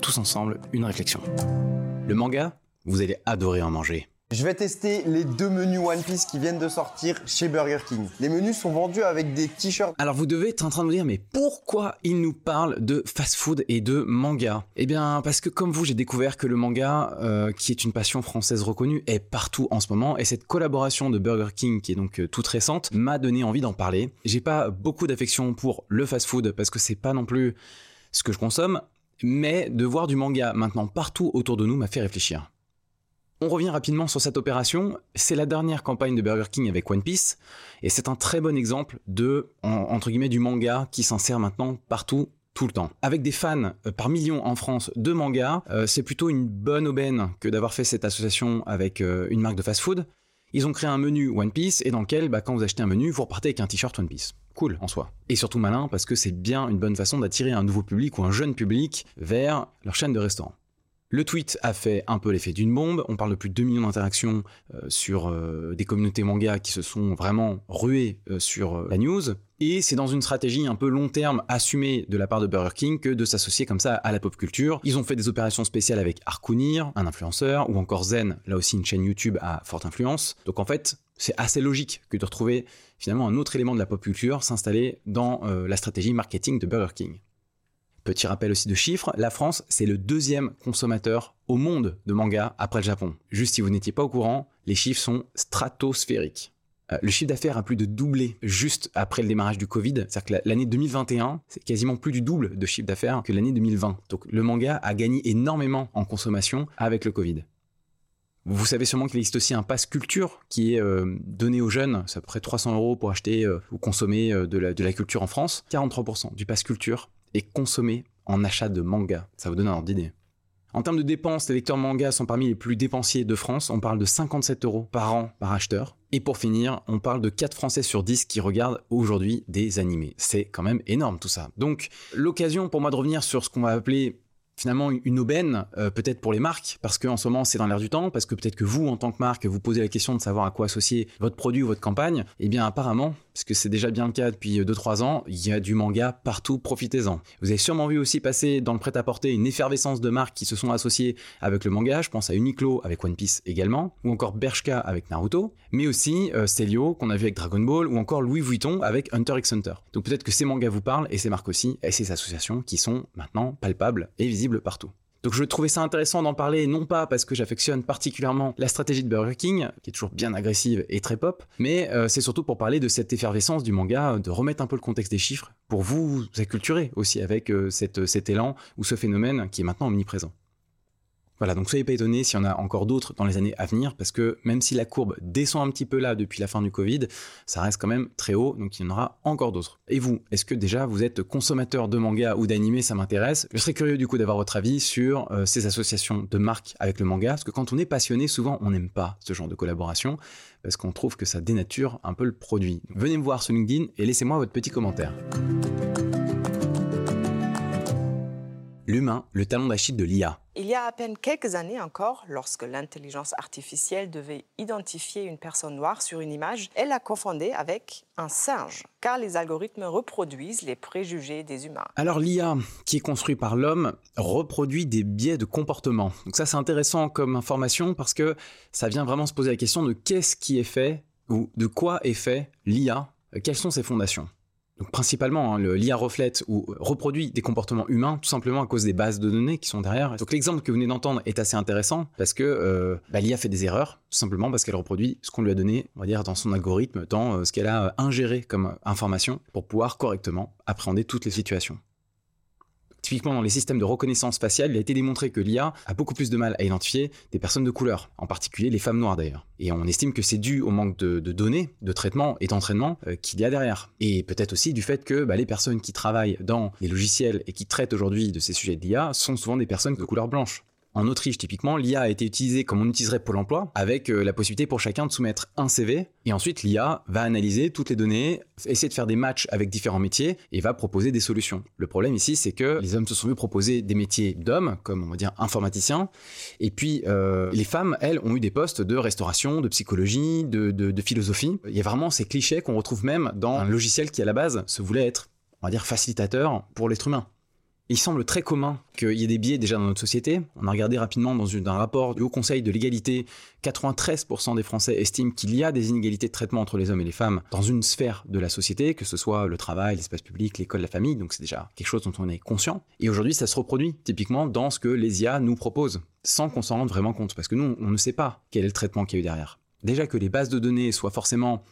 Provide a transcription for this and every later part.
tous ensemble une réflexion. Le manga, vous allez adorer en manger. Je vais tester les deux menus One Piece qui viennent de sortir chez Burger King. Les menus sont vendus avec des t-shirts. Alors vous devez être en train de vous dire mais pourquoi il nous parle de fast-food et de manga? Eh bien parce que comme vous j'ai découvert que le manga, euh, qui est une passion française reconnue, est partout en ce moment et cette collaboration de Burger King qui est donc euh, toute récente m'a donné envie d'en parler. J'ai pas beaucoup d'affection pour le fast-food parce que c'est pas non plus ce que je consomme, mais de voir du manga maintenant partout autour de nous m'a fait réfléchir. On revient rapidement sur cette opération. C'est la dernière campagne de Burger King avec One Piece, et c'est un très bon exemple de, entre guillemets, du manga qui s'insère maintenant partout tout le temps. Avec des fans euh, par millions en France de manga, euh, c'est plutôt une bonne aubaine que d'avoir fait cette association avec euh, une marque de fast-food. Ils ont créé un menu One Piece et dans lequel, bah, quand vous achetez un menu, vous repartez avec un t-shirt One Piece. Cool en soi. Et surtout malin parce que c'est bien une bonne façon d'attirer un nouveau public ou un jeune public vers leur chaîne de restaurant. Le tweet a fait un peu l'effet d'une bombe. On parle de plus de 2 millions d'interactions euh, sur euh, des communautés manga qui se sont vraiment ruées euh, sur la news. Et c'est dans une stratégie un peu long terme assumée de la part de Burger King que de s'associer comme ça à la pop culture. Ils ont fait des opérations spéciales avec Arkunir, un influenceur, ou encore Zen, là aussi une chaîne YouTube à forte influence. Donc en fait, c'est assez logique que de retrouver finalement un autre élément de la pop culture s'installer dans la stratégie marketing de Burger King. Petit rappel aussi de chiffres, la France, c'est le deuxième consommateur au monde de manga après le Japon. Juste si vous n'étiez pas au courant, les chiffres sont stratosphériques. Euh, le chiffre d'affaires a plus de doublé juste après le démarrage du Covid. C'est-à-dire que l'année 2021, c'est quasiment plus du double de chiffre d'affaires que l'année 2020. Donc le manga a gagné énormément en consommation avec le Covid. Vous savez sûrement qu'il existe aussi un pass culture qui est euh, donné aux jeunes, c'est à peu près 300 euros pour acheter euh, ou consommer de, la, de la culture en France. 43% du pass culture et consommer en achat de manga. Ça vous donne un ordre d'idée. En termes de dépenses, les lecteurs manga sont parmi les plus dépensiers de France. On parle de 57 euros par an par acheteur. Et pour finir, on parle de 4 Français sur 10 qui regardent aujourd'hui des animés. C'est quand même énorme tout ça. Donc l'occasion pour moi de revenir sur ce qu'on va appeler finalement une aubaine, euh, peut-être pour les marques, parce qu'en ce moment c'est dans l'air du temps, parce que peut-être que vous, en tant que marque, vous posez la question de savoir à quoi associer votre produit ou votre campagne, eh bien apparemment, parce que c'est déjà bien le cas depuis 2-3 ans, il y a du manga partout, profitez-en. Vous avez sûrement vu aussi passer dans le prêt-à-porter une effervescence de marques qui se sont associées avec le manga, je pense à Uniqlo avec One Piece également, ou encore Bershka avec Naruto, mais aussi euh, Celio qu'on a vu avec Dragon Ball, ou encore Louis Vuitton avec Hunter x Hunter. Donc peut-être que ces mangas vous parlent, et ces marques aussi, et ces associations qui sont maintenant palpables et visibles partout. Donc je trouvais ça intéressant d'en parler, non pas parce que j'affectionne particulièrement la stratégie de Burger King, qui est toujours bien agressive et très pop, mais euh, c'est surtout pour parler de cette effervescence du manga, de remettre un peu le contexte des chiffres, pour vous acculturer aussi avec euh, cet élan ou ce phénomène qui est maintenant omniprésent. Voilà, donc soyez pas étonnés s'il y en a encore d'autres dans les années à venir, parce que même si la courbe descend un petit peu là depuis la fin du Covid, ça reste quand même très haut, donc il y en aura encore d'autres. Et vous, est-ce que déjà vous êtes consommateur de manga ou d'anime, ça m'intéresse Je serais curieux du coup d'avoir votre avis sur euh, ces associations de marques avec le manga, parce que quand on est passionné, souvent on n'aime pas ce genre de collaboration, parce qu'on trouve que ça dénature un peu le produit. venez me voir sur LinkedIn et laissez-moi votre petit commentaire. L'humain, le talon d'Achille de l'IA. Il y a à peine quelques années encore, lorsque l'intelligence artificielle devait identifier une personne noire sur une image, elle la confondait avec un singe, car les algorithmes reproduisent les préjugés des humains. Alors l'IA, qui est construit par l'homme, reproduit des biais de comportement. Donc ça c'est intéressant comme information parce que ça vient vraiment se poser la question de qu'est-ce qui est fait ou de quoi est fait l'IA, quelles sont ses fondations? Donc principalement, hein, l'IA reflète ou reproduit des comportements humains tout simplement à cause des bases de données qui sont derrière. Donc l'exemple que vous venez d'entendre est assez intéressant parce que euh, bah, l'IA fait des erreurs tout simplement parce qu'elle reproduit ce qu'on lui a donné, dans son algorithme, dans euh, ce qu'elle a ingéré comme information pour pouvoir correctement appréhender toutes les situations. Typiquement, dans les systèmes de reconnaissance faciale, il a été démontré que l'IA a beaucoup plus de mal à identifier des personnes de couleur, en particulier les femmes noires d'ailleurs. Et on estime que c'est dû au manque de, données, de traitement et d'entraînement euh, qu'il y a derrière. Et peut-être aussi du fait que bah, les personnes qui travaillent dans les logiciels et qui traitent aujourd'hui de ces sujets de l'IA sont souvent des personnes de couleur blanche. En Autriche, typiquement, l'IA a été utilisée comme on utiliserait Pôle emploi, avec euh, la possibilité pour chacun de soumettre un CV, et ensuite l'IA va analyser toutes les données, essayer de faire des matchs avec différents métiers, et va proposer des solutions. Le problème ici, c'est que les hommes se sont vus proposer des métiers d'hommes, comme on va dire informaticiens, et puis euh, les femmes, elles, ont eu des postes de restauration, de psychologie, de, de philosophie. Il y a vraiment ces clichés qu'on retrouve même dans un logiciel qui, à la base, se voulait être, on va dire, facilitateur pour l'être humain. Il semble très commun qu'il y ait des biais déjà dans notre société. On a regardé rapidement dans un rapport du Haut Conseil de l'égalité, 93% des Français estiment qu'il y a des inégalités de traitement entre les hommes et les femmes dans une sphère de la société, que ce soit le travail, l'espace public, l'école, la famille. Donc c'est déjà quelque chose dont on est conscient. Et aujourd'hui, ça se reproduit typiquement dans ce que les IA nous proposent, sans qu'on s'en rende vraiment compte, parce que nous, on ne sait pas quel est le traitement qu'il y a eu derrière. Déjà que les bases de données soient forcément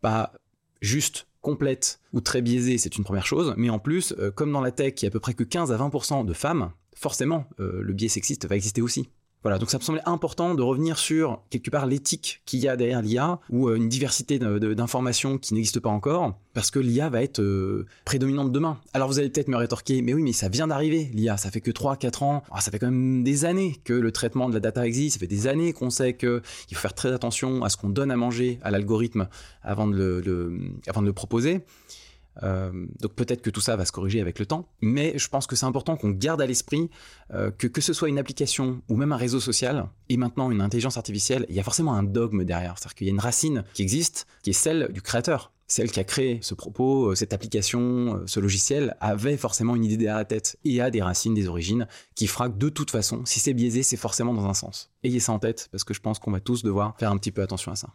pas justes complète ou très biaisée, c'est une première chose, mais en plus, euh, comme dans la tech, il y a à peu près que 15 à 20% de femmes, forcément, euh, le biais sexiste va exister aussi. Voilà, donc ça me semblait important de revenir sur quelque part l'éthique qu'il y a derrière l'IA ou euh, une diversité d'informations qui n'existe pas encore, parce que l'IA va être euh, prédominante demain. Alors vous allez peut-être me rétorquer, mais oui, mais ça vient d'arriver, l'IA, ça fait que 3-4 ans, ah, ça fait quand même des années que le traitement de la data existe, ça fait des années qu'on sait qu'il faut faire très attention à ce qu'on donne à manger à l'algorithme avant, avant de le proposer. Euh, donc peut-être que tout ça va se corriger avec le temps, mais je pense que c'est important qu'on garde à l'esprit euh, que que ce soit une application ou même un réseau social et maintenant une intelligence artificielle, il y a forcément un dogme derrière, c'est-à-dire qu'il y a une racine qui existe, qui est celle du créateur. Celle qui a créé ce propos, euh, cette application, ce logiciel, avait forcément une idée derrière la tête et a des racines, des origines, qui fera de toute façon, si c'est biaisé, c'est forcément dans un sens. Ayez ça en tête, parce que je pense qu'on va tous devoir faire un petit peu attention à ça.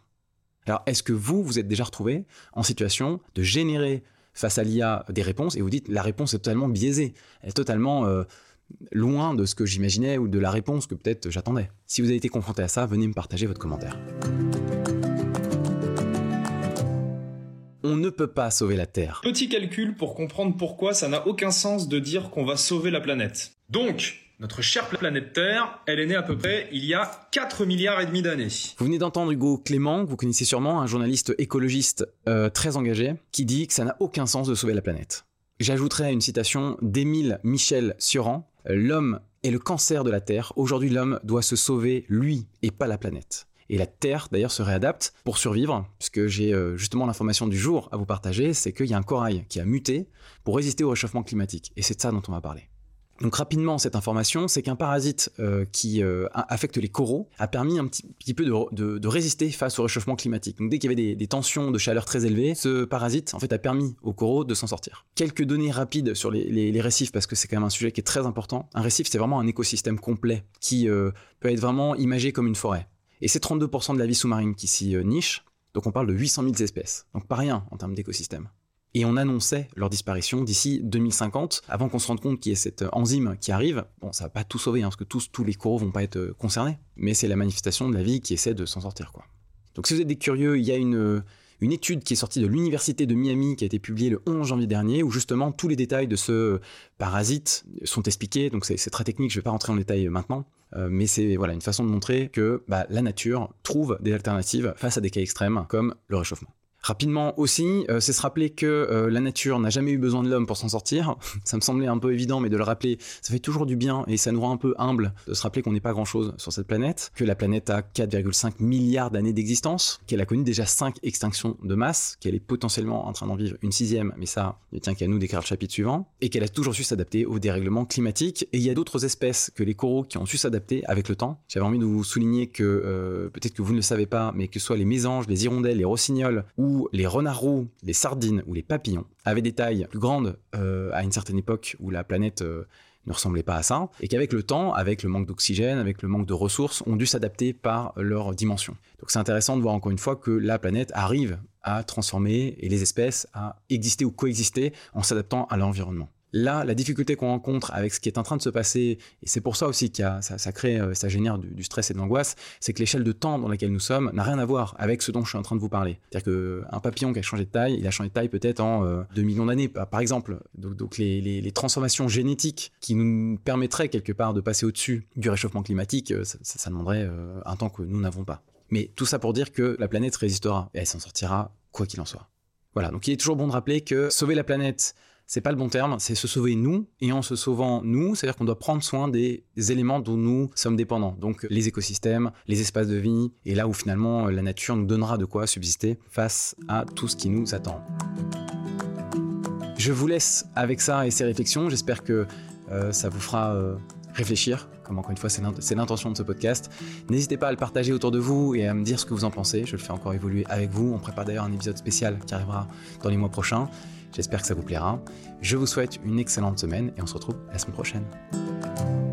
Alors, est-ce que vous, vous êtes déjà retrouvé en situation de générer face à l'IA des réponses et vous dites la réponse est totalement biaisée, elle est totalement euh, loin de ce que j'imaginais ou de la réponse que peut-être j'attendais. Si vous avez été confronté à ça, venez me partager votre commentaire. On ne peut pas sauver la Terre. Petit calcul pour comprendre pourquoi ça n'a aucun sens de dire qu'on va sauver la planète. Donc, notre chère planète Terre, elle est née à peu près il y a 4 milliards et demi d'années. Vous venez d'entendre Hugo Clément, que vous connaissez sûrement, un journaliste écologiste euh, très engagé, qui dit que ça n'a aucun sens de sauver la planète. J'ajouterai une citation d'Émile Michel Sioran L'homme est le cancer de la Terre. Aujourd'hui, l'homme doit se sauver, lui, et pas la planète. Et la Terre, d'ailleurs, se réadapte pour survivre, puisque j'ai euh, justement l'information du jour à vous partager, c'est qu'il y a un corail qui a muté pour résister au réchauffement climatique. Et c'est de ça dont on va parler. Donc rapidement, cette information, c'est qu'un parasite euh, qui euh, affecte les coraux a permis un petit, peu de, résister face au réchauffement climatique. Donc dès qu'il y avait des, tensions de chaleur très élevées, ce parasite en fait a permis aux coraux de s'en sortir. Quelques données rapides sur les, récifs parce que c'est quand même un sujet qui est très important. Un récif, c'est vraiment un écosystème complet qui euh, peut être vraiment imagé comme une forêt. Et c'est 32% de la vie sous-marine qui s'y niche. Donc on parle de 800 000 espèces. Donc pas rien en termes d'écosystème et on annonçait leur disparition d'ici 2050, avant qu'on se rende compte qu'il y ait cette enzyme qui arrive. Bon, ça va pas tout sauver, hein, parce que tous, tous les coraux vont pas être euh, concernés, mais c'est la manifestation de la vie qui essaie de s'en sortir. Donc si vous êtes des curieux, il y a une, une étude qui est sortie de l'université de Miami, qui a été publiée le 11 janvier dernier, où justement tous les détails de ce parasite sont expliqués. Donc c'est très technique, je vais pas rentrer en détail maintenant. Euh, mais c'est voilà une façon de montrer que bah, la nature trouve des alternatives face à des cas extrêmes comme le réchauffement. Rapidement aussi, euh, c'est se rappeler que euh, la nature n'a jamais eu besoin de l'homme pour s'en sortir. ça me semblait un peu évident, mais de le rappeler, ça fait toujours du bien et ça nous rend un peu humble de se rappeler qu'on n'est pas grand-chose sur cette planète, que la planète a 4,5 milliards d'années d'existence, qu'elle a connu déjà 5 extinctions de masse, qu'elle est potentiellement en train d'en vivre une sixième, mais ça, ne tient qu'à nous d'écrire le chapitre suivant, et qu'elle a toujours su s'adapter aux dérèglements climatiques. Et il y a d'autres espèces que les coraux qui ont su s'adapter avec le temps. J'avais envie de vous souligner que, euh, peut-être que vous ne le savez pas, mais que ce soit les mésanges, les hirondelles, les rossignols ou les renards roux, les sardines ou les papillons avaient des tailles plus grandes euh, à une certaine époque où la planète euh, ne ressemblait pas à ça, et qu'avec le temps, avec le manque d'oxygène, avec le manque de ressources, ont dû s'adapter par leur dimension. Donc c'est intéressant de voir encore une fois que la planète arrive à transformer et les espèces à exister ou coexister en s'adaptant à l'environnement. Là, la difficulté qu'on rencontre avec ce qui est en train de se passer, et c'est pour ça aussi que ça, ça, crée, euh, ça génère du, stress et de l'angoisse, c'est que l'échelle de temps dans laquelle nous sommes n'a rien à voir avec ce dont je suis en train de vous parler. C'est-à-dire qu'un papillon qui a changé de taille, il a changé de taille peut-être en 2 euh, millions d'années, par exemple. Donc, les, transformations génétiques qui nous permettraient quelque part de passer au-dessus du réchauffement climatique, euh, ça, demanderait un temps que nous n'avons pas. Mais tout ça pour dire que la planète résistera et elle s'en sortira quoi qu'il en soit. Voilà, donc il est toujours bon de rappeler que sauver la planète, c'est pas le bon terme, c'est se sauver nous. Et en se sauvant nous, c'est-à-dire qu'on doit prendre soin des, éléments dont nous sommes dépendants. Donc les écosystèmes, les espaces de vie, et là où finalement la nature nous donnera de quoi subsister face à tout ce qui nous attend. Je vous laisse avec ça et ces réflexions. J'espère que euh, ça vous fera euh, réfléchir, encore une fois c'est l'intention de ce podcast. N'hésitez pas à le partager autour de vous et à me dire ce que vous en pensez. Je le fais encore évoluer avec vous. On prépare d'ailleurs un épisode spécial qui arrivera dans les mois prochains. J'espère que ça vous plaira. Je vous souhaite une excellente semaine et on se retrouve la semaine prochaine.